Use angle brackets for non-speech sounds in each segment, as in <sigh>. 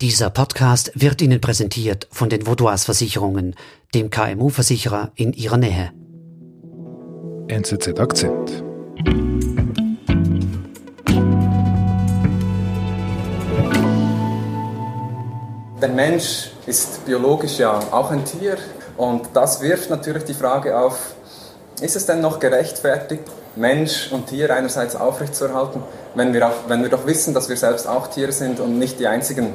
Dieser Podcast wird Ihnen präsentiert von den Vaudois Versicherungen, dem KMU-Versicherer in Ihrer Nähe. NZZ Akzent. Der Mensch ist biologisch ja auch ein Tier und das wirft natürlich die Frage auf, ist es denn noch gerechtfertigt, Mensch und Tier einerseits aufrechtzuerhalten, wenn wir, auch, wenn wir doch wissen, dass wir selbst auch Tiere sind und nicht die einzigen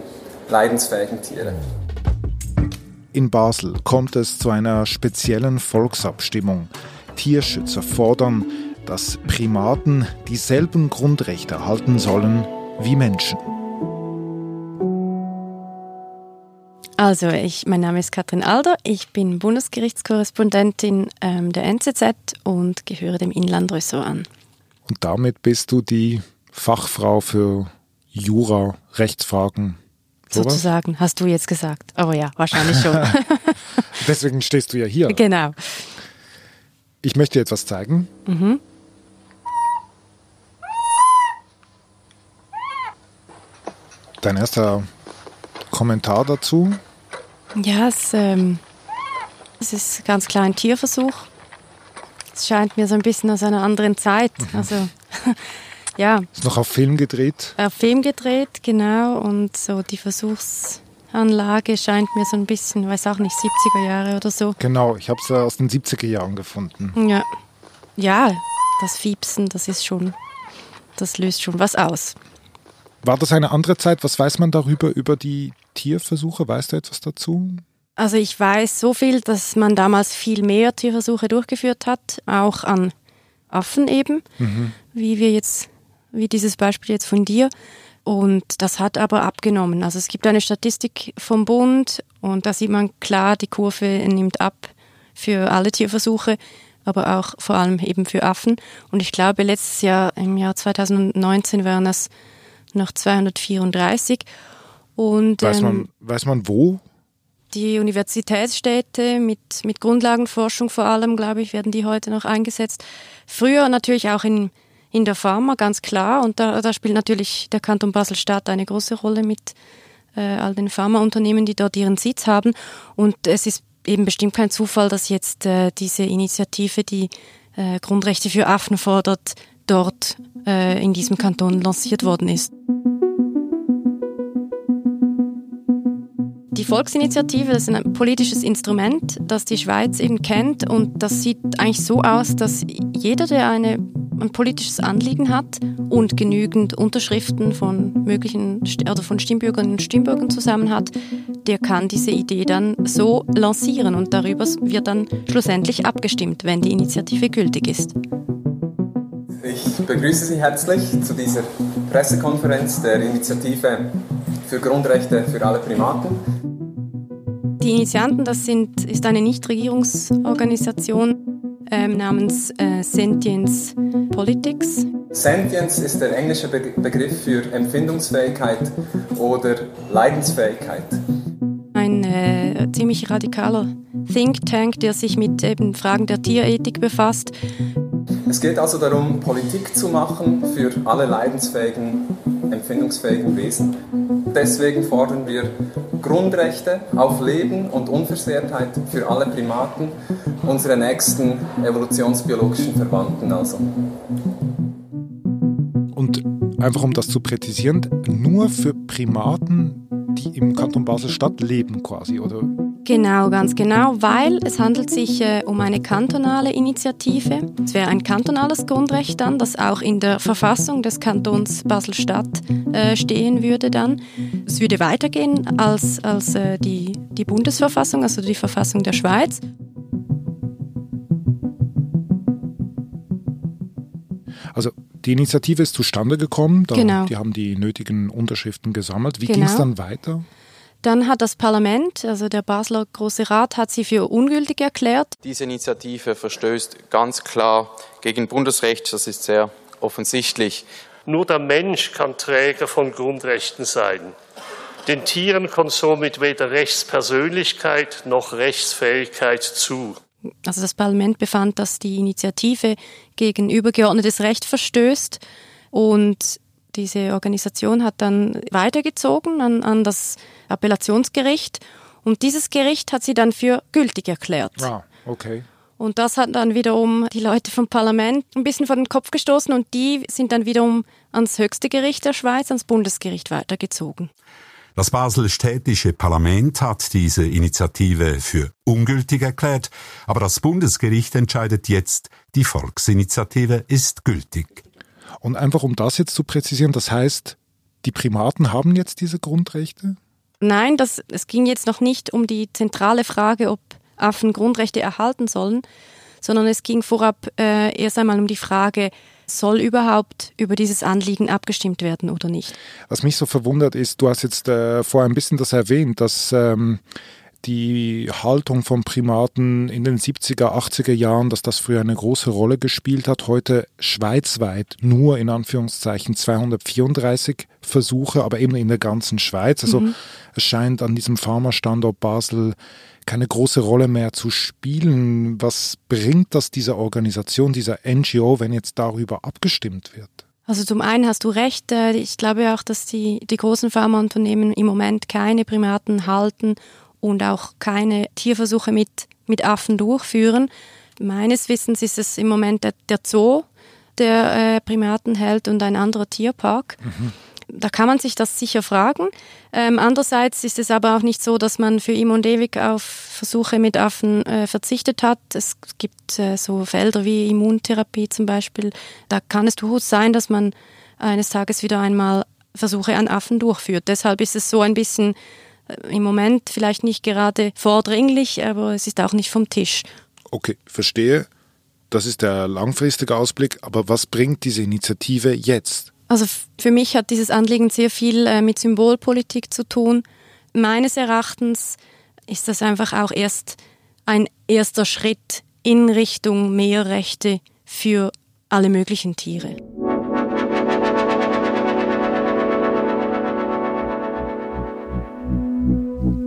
leidensfähigen Tiere. In Basel kommt es zu einer speziellen Volksabstimmung. Tierschützer fordern, dass Primaten dieselben Grundrechte erhalten sollen wie Menschen. Also, ich, mein Name ist Katrin Alder, ich bin Bundesgerichtskorrespondentin ähm, der NZZ und gehöre dem Inlandressort an. Und damit bist du die Fachfrau für Jura, Rechtsfragen? Sozusagen, hast du jetzt gesagt. Aber ja, wahrscheinlich schon. <laughs> <laughs> Deswegen stehst du ja hier. Genau. Ich möchte dir etwas zeigen. Mhm. Dein erster Kommentar dazu? Ja, es, ähm, es ist ganz klar ein Tierversuch. Es scheint mir so ein bisschen aus einer anderen Zeit. Mhm. Also <laughs> ja. Ist noch auf Film gedreht? Auf Film gedreht, genau. Und so die Versuchsanlage scheint mir so ein bisschen, weiß auch nicht, 70er Jahre oder so. Genau, ich habe es aus den 70er Jahren gefunden. Ja. Ja, das Fiepsen, das ist schon, das löst schon was aus. War das eine andere Zeit? Was weiß man darüber, über die Tierversuche? Weißt du etwas dazu? Also ich weiß so viel, dass man damals viel mehr Tierversuche durchgeführt hat, auch an Affen eben, mhm. wie wir jetzt wie dieses Beispiel jetzt von dir. Und das hat aber abgenommen. Also es gibt eine Statistik vom Bund und da sieht man klar, die Kurve nimmt ab für alle Tierversuche, aber auch vor allem eben für Affen. Und ich glaube, letztes Jahr, im Jahr 2019, waren es noch 234. Und, weiß, man, ähm, weiß man wo? Die Universitätsstädte mit, mit Grundlagenforschung vor allem, glaube ich, werden die heute noch eingesetzt. Früher natürlich auch in in der Pharma, ganz klar. Und da, da spielt natürlich der Kanton Basel-Stadt eine große Rolle mit äh, all den Pharmaunternehmen, die dort ihren Sitz haben. Und es ist eben bestimmt kein Zufall, dass jetzt äh, diese Initiative, die äh, Grundrechte für Affen fordert, dort äh, in diesem Kanton lanciert worden ist. Die Volksinitiative ist ein politisches Instrument, das die Schweiz eben kennt und das sieht eigentlich so aus, dass jeder, der eine ein politisches Anliegen hat und genügend Unterschriften von möglichen oder von Stimmbürgerinnen und Stimmbürgern zusammen hat, der kann diese Idee dann so lancieren und darüber wird dann schlussendlich abgestimmt, wenn die Initiative gültig ist. Ich begrüße Sie herzlich zu dieser Pressekonferenz der Initiative für Grundrechte für alle Primaten. Die Initianten, das sind, ist eine Nichtregierungsorganisation ähm, namens äh, Sentience Politics. Sentience ist der englische Be Begriff für Empfindungsfähigkeit oder Leidensfähigkeit. Ein äh, ziemlich radikaler Think Tank, der sich mit eben Fragen der Tierethik befasst. Es geht also darum, Politik zu machen für alle leidensfähigen, empfindungsfähigen Wesen. Deswegen fordern wir Grundrechte auf Leben und Unversehrtheit für alle Primaten, unsere nächsten evolutionsbiologischen Verwandten also. Und einfach um das zu präzisieren, nur für Primaten, die im Kanton Basel-Stadt leben quasi, oder? Genau, ganz genau, weil es handelt sich äh, um eine kantonale Initiative. Es wäre ein kantonales Grundrecht dann, das auch in der Verfassung des Kantons Basel-Stadt äh, stehen würde dann. Es würde weitergehen als, als äh, die, die Bundesverfassung, also die Verfassung der Schweiz. Also die Initiative ist zustande gekommen, da, genau. die haben die nötigen Unterschriften gesammelt. Wie genau. ging es dann weiter? Dann hat das Parlament, also der Basler Große Rat, hat sie für ungültig erklärt. Diese Initiative verstößt ganz klar gegen Bundesrecht, das ist sehr offensichtlich. Nur der Mensch kann Träger von Grundrechten sein. Den Tieren kommt somit weder Rechtspersönlichkeit noch Rechtsfähigkeit zu. Also das Parlament befand, dass die Initiative gegen übergeordnetes Recht verstößt und diese Organisation hat dann weitergezogen an, an das Appellationsgericht und dieses Gericht hat sie dann für gültig erklärt. Ah, okay. Und das hat dann wiederum die Leute vom Parlament ein bisschen vor den Kopf gestoßen und die sind dann wiederum ans höchste Gericht der Schweiz, ans Bundesgericht weitergezogen. Das Basel-städtische Parlament hat diese Initiative für ungültig erklärt, aber das Bundesgericht entscheidet jetzt, die Volksinitiative ist gültig. Und einfach um das jetzt zu präzisieren, das heißt, die Primaten haben jetzt diese Grundrechte? Nein, das, es ging jetzt noch nicht um die zentrale Frage, ob Affen Grundrechte erhalten sollen, sondern es ging vorab äh, erst einmal um die Frage, soll überhaupt über dieses Anliegen abgestimmt werden oder nicht? Was mich so verwundert ist, du hast jetzt äh, vorher ein bisschen das erwähnt, dass ähm, die Haltung von Primaten in den 70er, 80er Jahren, dass das früher eine große Rolle gespielt hat. Heute schweizweit nur in Anführungszeichen 234 Versuche, aber eben in der ganzen Schweiz. Also mhm. es scheint an diesem Pharmastandort Basel keine große Rolle mehr zu spielen. Was bringt das dieser Organisation, dieser NGO, wenn jetzt darüber abgestimmt wird? Also zum einen hast du recht, äh, ich glaube auch, dass die, die großen Pharmaunternehmen im Moment keine Primaten halten und auch keine Tierversuche mit, mit Affen durchführen. Meines Wissens ist es im Moment der, der Zoo, der äh, Primaten hält und ein anderer Tierpark. Mhm da kann man sich das sicher fragen. Ähm, andererseits ist es aber auch nicht so, dass man für ihm und ewig auf Versuche mit Affen äh, verzichtet hat. Es gibt äh, so Felder wie Immuntherapie zum Beispiel. Da kann es durchaus sein, dass man eines Tages wieder einmal Versuche an Affen durchführt. Deshalb ist es so ein bisschen im Moment vielleicht nicht gerade vordringlich, aber es ist auch nicht vom Tisch. Okay, verstehe. Das ist der langfristige Ausblick. Aber was bringt diese Initiative jetzt? Also für mich hat dieses Anliegen sehr viel äh, mit Symbolpolitik zu tun. Meines Erachtens ist das einfach auch erst ein erster Schritt in Richtung mehr Rechte für alle möglichen Tiere.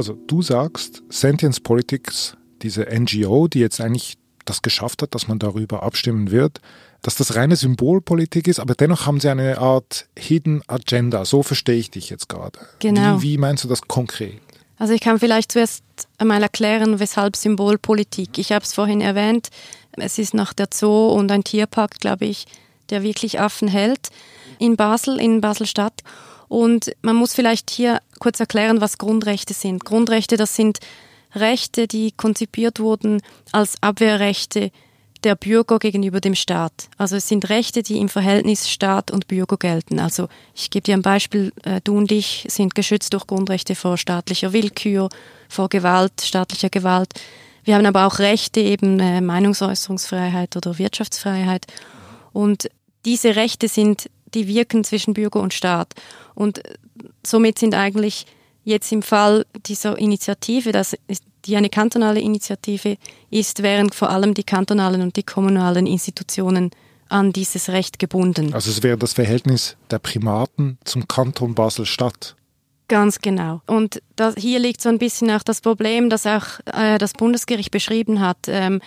Also du sagst, Sentience Politics diese NGO, die jetzt eigentlich das geschafft hat, dass man darüber abstimmen wird, dass das reine Symbolpolitik ist, aber dennoch haben sie eine Art Hidden Agenda. So verstehe ich dich jetzt gerade. Genau. Wie, wie meinst du das konkret? Also ich kann vielleicht zuerst einmal erklären, weshalb Symbolpolitik. Ich habe es vorhin erwähnt, es ist nach der Zoo und ein Tierpark, glaube ich, der wirklich Affen hält in Basel, in Basel-Stadt. Und man muss vielleicht hier kurz erklären, was Grundrechte sind. Grundrechte, das sind Rechte, die konzipiert wurden als Abwehrrechte der Bürger gegenüber dem Staat. Also es sind Rechte, die im Verhältnis Staat und Bürger gelten. Also ich gebe dir ein Beispiel, äh, du und ich sind geschützt durch Grundrechte vor staatlicher Willkür, vor Gewalt, staatlicher Gewalt. Wir haben aber auch Rechte, eben äh, Meinungsäußerungsfreiheit oder Wirtschaftsfreiheit. Und diese Rechte sind, die wirken zwischen Bürger und Staat. Und äh, somit sind eigentlich Jetzt im Fall dieser Initiative, das ist, die eine kantonale Initiative ist, wären vor allem die kantonalen und die kommunalen Institutionen an dieses Recht gebunden. Also es wäre das Verhältnis der Primaten zum Kanton Basel-Stadt. Ganz genau. Und das, hier liegt so ein bisschen auch das Problem, das auch äh, das Bundesgericht beschrieben hat. Ähm,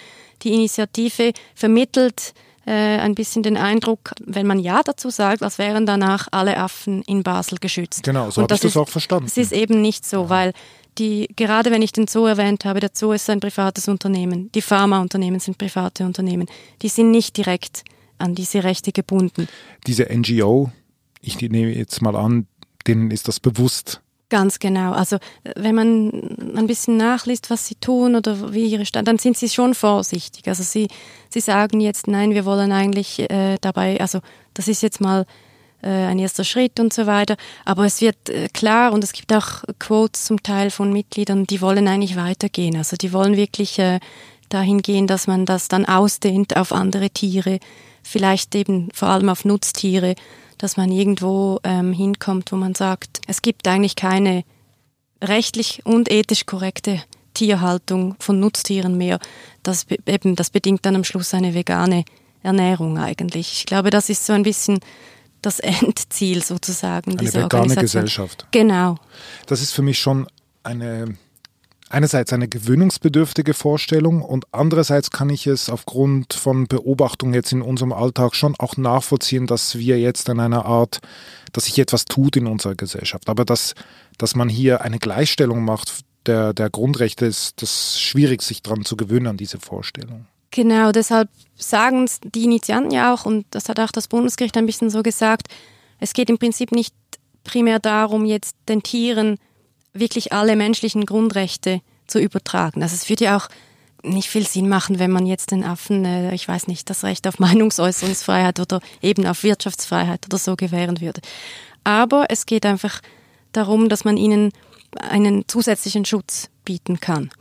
die Initiative vermittelt äh, ein bisschen den Eindruck, wenn man Ja dazu sagt, als wären danach alle Affen in Basel geschützt. Genau, so habe ich das auch verstanden. Es ist eben nicht so, weil die, gerade wenn ich den Zoo erwähnt habe, der Zoo ist ein privates Unternehmen, die Pharmaunternehmen sind private Unternehmen, die sind nicht direkt an diese Rechte gebunden. Diese NGO, ich nehme jetzt mal an, denen ist das bewusst, Ganz genau. Also wenn man ein bisschen nachliest, was sie tun oder wie ihre Stand, dann sind sie schon vorsichtig. Also sie, sie sagen jetzt, nein, wir wollen eigentlich äh, dabei, also das ist jetzt mal äh, ein erster Schritt und so weiter. Aber es wird äh, klar und es gibt auch Quotes zum Teil von Mitgliedern, die wollen eigentlich weitergehen. Also die wollen wirklich äh, dahin gehen, dass man das dann ausdehnt auf andere Tiere, vielleicht eben vor allem auf Nutztiere, dass man irgendwo ähm, hinkommt, wo man sagt, es gibt eigentlich keine rechtlich und ethisch korrekte Tierhaltung von Nutztieren mehr. Das, eben, das bedingt dann am Schluss eine vegane Ernährung eigentlich. Ich glaube, das ist so ein bisschen das <laughs> Endziel sozusagen. Eine vegane Gesellschaft. Genau. Das ist für mich schon eine einerseits eine gewöhnungsbedürftige Vorstellung und andererseits kann ich es aufgrund von Beobachtungen jetzt in unserem Alltag schon auch nachvollziehen, dass wir jetzt in einer Art, dass sich etwas tut in unserer Gesellschaft. Aber dass, dass man hier eine Gleichstellung macht der, der Grundrechte, ist das schwierig, sich daran zu gewöhnen an diese Vorstellung. Genau, deshalb sagen die Initianten ja auch, und das hat auch das Bundesgericht ein bisschen so gesagt, es geht im Prinzip nicht primär darum, jetzt den Tieren wirklich alle menschlichen Grundrechte zu übertragen. Also es würde ja auch nicht viel Sinn machen, wenn man jetzt den Affen, äh, ich weiß nicht, das Recht auf Meinungsäußerungsfreiheit oder eben auf Wirtschaftsfreiheit oder so gewähren würde. Aber es geht einfach darum, dass man ihnen einen zusätzlichen Schutz bieten kann.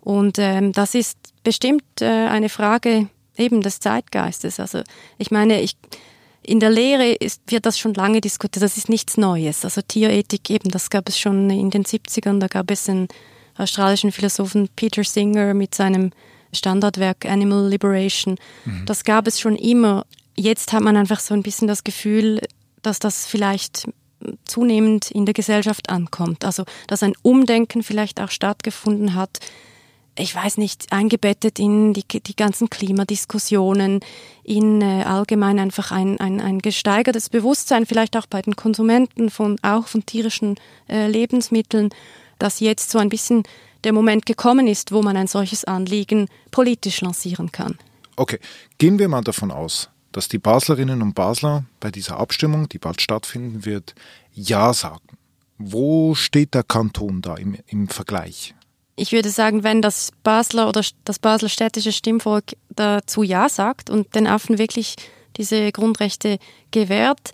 Und ähm, das ist bestimmt äh, eine Frage eben des Zeitgeistes. Also ich meine, ich, in der Lehre ist, wird das schon lange diskutiert. Das ist nichts Neues. Also Tierethik eben, das gab es schon in den 70ern. Da gab es einen australischen Philosophen Peter Singer mit seinem Standardwerk Animal Liberation. Mhm. Das gab es schon immer. Jetzt hat man einfach so ein bisschen das Gefühl, dass das vielleicht zunehmend in der Gesellschaft ankommt. Also, dass ein Umdenken vielleicht auch stattgefunden hat ich weiß nicht, eingebettet in die, die ganzen Klimadiskussionen, in äh, allgemein einfach ein, ein, ein gesteigertes Bewusstsein, vielleicht auch bei den Konsumenten von, auch von tierischen äh, Lebensmitteln, dass jetzt so ein bisschen der Moment gekommen ist, wo man ein solches Anliegen politisch lancieren kann. Okay, gehen wir mal davon aus, dass die Baslerinnen und Basler bei dieser Abstimmung, die bald stattfinden wird, Ja sagen. Wo steht der Kanton da im, im Vergleich? Ich würde sagen, wenn das Basler oder das Basler städtische Stimmvolk dazu Ja sagt und den Affen wirklich diese Grundrechte gewährt,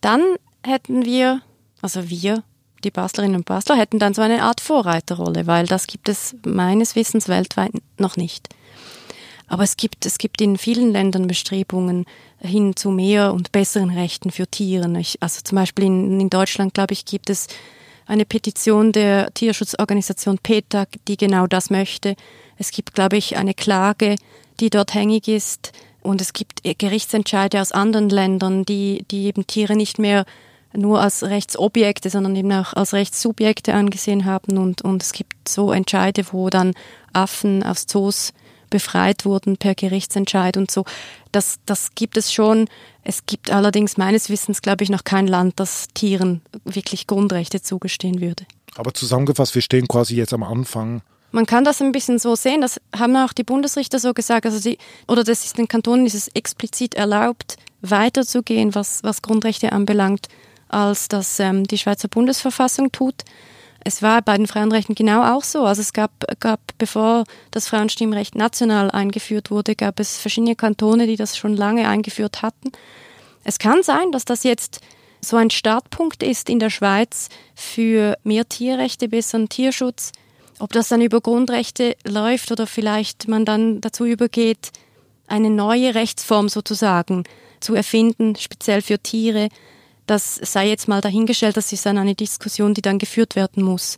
dann hätten wir, also wir, die Baslerinnen und Basler, hätten dann so eine Art Vorreiterrolle, weil das gibt es meines Wissens weltweit noch nicht. Aber es gibt, es gibt in vielen Ländern Bestrebungen hin zu mehr und besseren Rechten für Tiere. also zum Beispiel in, in Deutschland, glaube ich, gibt es eine Petition der Tierschutzorganisation PETA, die genau das möchte. Es gibt, glaube ich, eine Klage, die dort hängig ist. Und es gibt Gerichtsentscheide aus anderen Ländern, die, die eben Tiere nicht mehr nur als Rechtsobjekte, sondern eben auch als Rechtssubjekte angesehen haben. Und, und es gibt so Entscheide, wo dann Affen aus Zoos befreit wurden per Gerichtsentscheid und so. Das, das gibt es schon. Es gibt allerdings meines Wissens, glaube ich, noch kein Land, das Tieren wirklich Grundrechte zugestehen würde. Aber zusammengefasst, wir stehen quasi jetzt am Anfang. Man kann das ein bisschen so sehen, das haben auch die Bundesrichter so gesagt, also die, oder das ist den Kantonen ist es explizit erlaubt, weiterzugehen, was, was Grundrechte anbelangt, als das ähm, die Schweizer Bundesverfassung tut. Es war bei den Frauenrechten genau auch so. Also es gab, gab, bevor das Frauenstimmrecht national eingeführt wurde, gab es verschiedene Kantone, die das schon lange eingeführt hatten. Es kann sein, dass das jetzt so ein Startpunkt ist in der Schweiz für mehr Tierrechte, besseren Tierschutz. Ob das dann über Grundrechte läuft oder vielleicht man dann dazu übergeht, eine neue Rechtsform sozusagen zu erfinden, speziell für Tiere, das sei jetzt mal dahingestellt, das ist dann eine Diskussion, die dann geführt werden muss.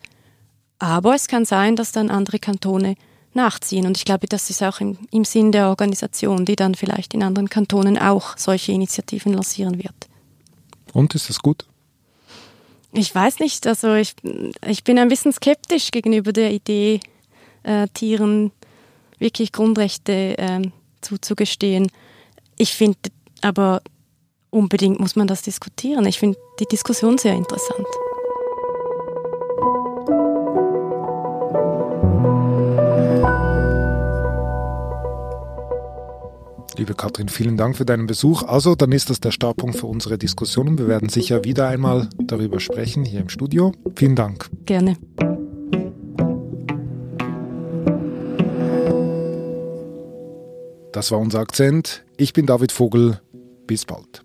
Aber es kann sein, dass dann andere Kantone nachziehen. Und ich glaube, das ist auch im, im Sinn der Organisation, die dann vielleicht in anderen Kantonen auch solche Initiativen lancieren wird. Und ist das gut? Ich weiß nicht. Also ich, ich bin ein bisschen skeptisch gegenüber der Idee, äh, Tieren wirklich Grundrechte äh, zuzugestehen. Ich finde aber unbedingt muss man das diskutieren. Ich finde die Diskussion sehr interessant. Liebe Katrin, vielen Dank für deinen Besuch. Also, dann ist das der Startpunkt für unsere Diskussion wir werden sicher wieder einmal darüber sprechen hier im Studio. Vielen Dank. Gerne. Das war unser Akzent. Ich bin David Vogel. Bis bald.